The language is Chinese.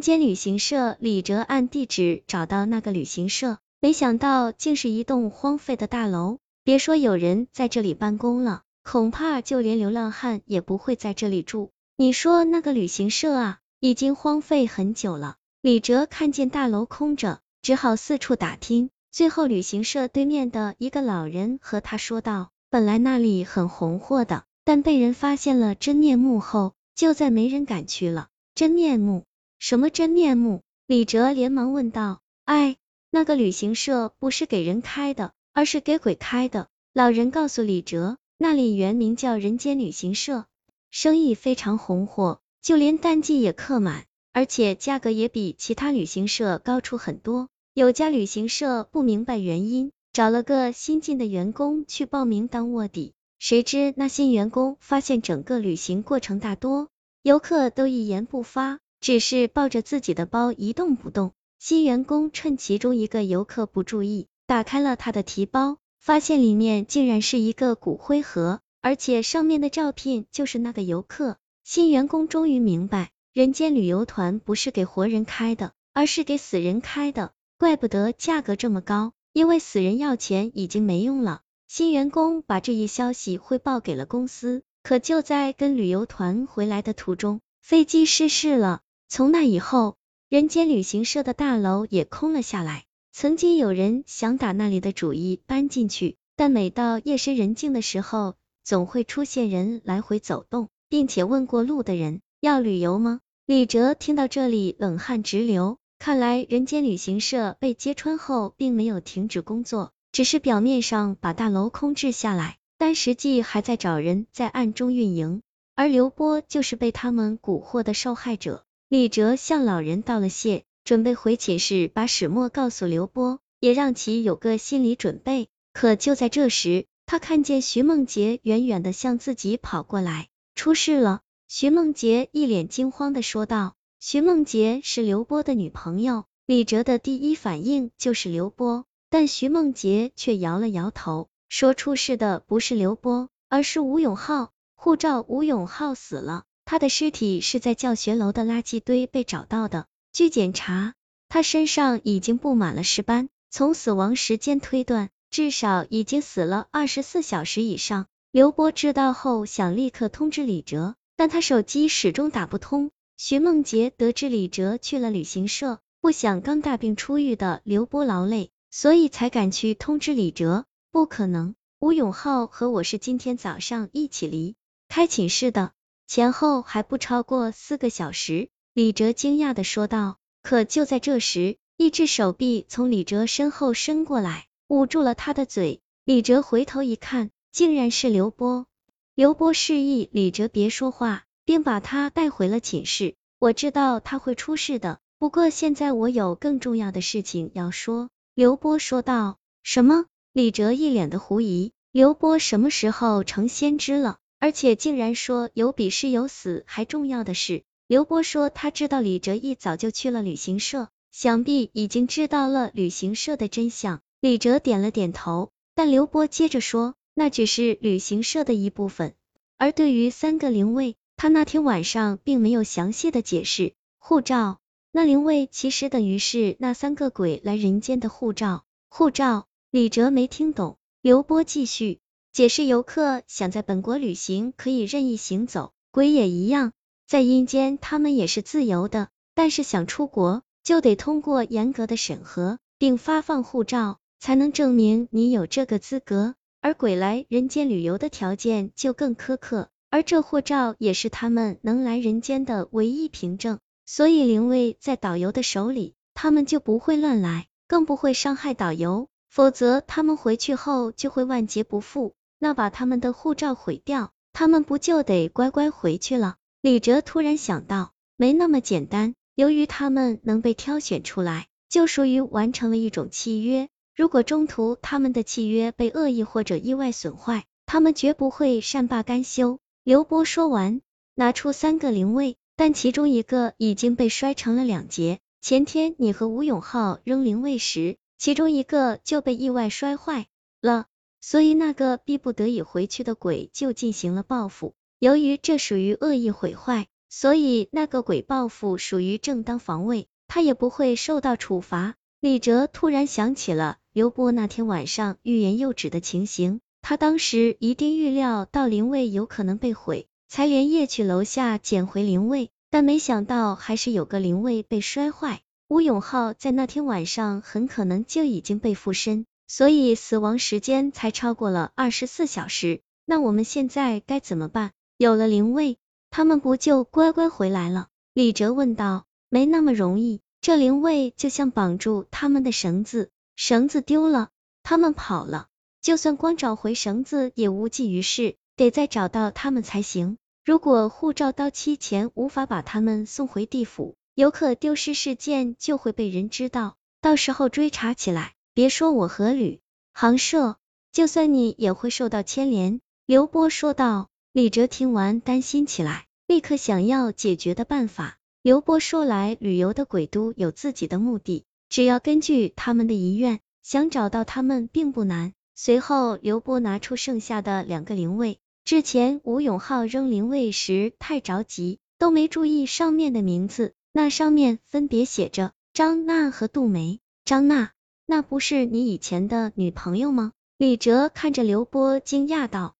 间旅行社，李哲按地址找到那个旅行社，没想到竟是一栋荒废的大楼。别说有人在这里办公了，恐怕就连流浪汉也不会在这里住。你说那个旅行社啊，已经荒废很久了。李哲看见大楼空着，只好四处打听。最后，旅行社对面的一个老人和他说道：“本来那里很红火的，但被人发现了真面目后，就再没人敢去了。”真面目？什么真面目？李哲连忙问道。哎，那个旅行社不是给人开的，而是给鬼开的。老人告诉李哲，那里原名叫人间旅行社，生意非常红火，就连淡季也客满。而且价格也比其他旅行社高出很多。有家旅行社不明白原因，找了个新进的员工去报名当卧底，谁知那新员工发现整个旅行过程大多游客都一言不发，只是抱着自己的包一动不动。新员工趁其中一个游客不注意，打开了他的提包，发现里面竟然是一个骨灰盒，而且上面的照片就是那个游客。新员工终于明白。人间旅游团不是给活人开的，而是给死人开的，怪不得价格这么高，因为死人要钱已经没用了。新员工把这一消息汇报给了公司，可就在跟旅游团回来的途中，飞机失事了。从那以后，人间旅行社的大楼也空了下来。曾经有人想打那里的主意搬进去，但每到夜深人静的时候，总会出现人来回走动，并且问过路的人要旅游吗？李哲听到这里，冷汗直流。看来人间旅行社被揭穿后，并没有停止工作，只是表面上把大楼空置下来，但实际还在找人在暗中运营。而刘波就是被他们蛊惑的受害者。李哲向老人道了谢，准备回寝室把始末告诉刘波，也让其有个心理准备。可就在这时，他看见徐梦洁远远的向自己跑过来，出事了。徐梦洁一脸惊慌的说道：“徐梦洁是刘波的女朋友。”李哲的第一反应就是刘波，但徐梦洁却摇了摇头，说出事的不是刘波，而是吴永浩。护照吴永浩死了，他的尸体是在教学楼的垃圾堆被找到的。据检查，他身上已经布满了尸斑，从死亡时间推断，至少已经死了二十四小时以上。刘波知道后，想立刻通知李哲。但他手机始终打不通。徐梦洁得知李哲去了旅行社，不想刚大病初愈的刘波劳累，所以才赶去通知李哲。不可能，吴永浩和我是今天早上一起离开寝室的，前后还不超过四个小时。李哲惊讶的说道。可就在这时，一只手臂从李哲身后伸过来，捂住了他的嘴。李哲回头一看，竟然是刘波。刘波示意李哲别说话，并把他带回了寝室。我知道他会出事的，不过现在我有更重要的事情要说。刘波说道。什么？李哲一脸的狐疑。刘波什么时候成先知了？而且竟然说有比是有死还重要的事。刘波说他知道李哲一早就去了旅行社，想必已经知道了旅行社的真相。李哲点了点头，但刘波接着说。那只是旅行社的一部分，而对于三个灵位，他那天晚上并没有详细的解释。护照，那灵位其实等于是那三个鬼来人间的护照。护照，李哲没听懂。刘波继续解释：游客想在本国旅行可以任意行走，鬼也一样，在阴间他们也是自由的，但是想出国就得通过严格的审核，并发放护照，才能证明你有这个资格。而鬼来人间旅游的条件就更苛刻，而这护照也是他们能来人间的唯一凭证，所以灵位在导游的手里，他们就不会乱来，更不会伤害导游，否则他们回去后就会万劫不复。那把他们的护照毁掉，他们不就得乖乖回去了？李哲突然想到，没那么简单，由于他们能被挑选出来，就属于完成了一种契约。如果中途他们的契约被恶意或者意外损坏，他们绝不会善罢甘休。刘波说完，拿出三个灵位，但其中一个已经被摔成了两截。前天你和吴永浩扔灵位时，其中一个就被意外摔坏了，所以那个逼不得已回去的鬼就进行了报复。由于这属于恶意毁坏，所以那个鬼报复属于正当防卫，他也不会受到处罚。李哲突然想起了刘波那天晚上欲言又止的情形，他当时一定预料到灵位有可能被毁，才连夜去楼下捡回灵位，但没想到还是有个灵位被摔坏。吴永浩在那天晚上很可能就已经被附身，所以死亡时间才超过了二十四小时。那我们现在该怎么办？有了灵位，他们不就乖乖回来了？李哲问道。没那么容易。这灵位就像绑住他们的绳子，绳子丢了，他们跑了，就算光找回绳子也无济于事，得再找到他们才行。如果护照到期前无法把他们送回地府，游客丢失事件就会被人知道，到时候追查起来，别说我和吕航社，就算你也会受到牵连。刘波说道。李哲听完担心起来，立刻想要解决的办法。刘波说来旅游的鬼都有自己的目的，只要根据他们的遗愿，想找到他们并不难。随后，刘波拿出剩下的两个灵位。之前吴永浩扔灵位时太着急，都没注意上面的名字，那上面分别写着张娜和杜梅。张娜，那不是你以前的女朋友吗？李哲看着刘波，惊讶道。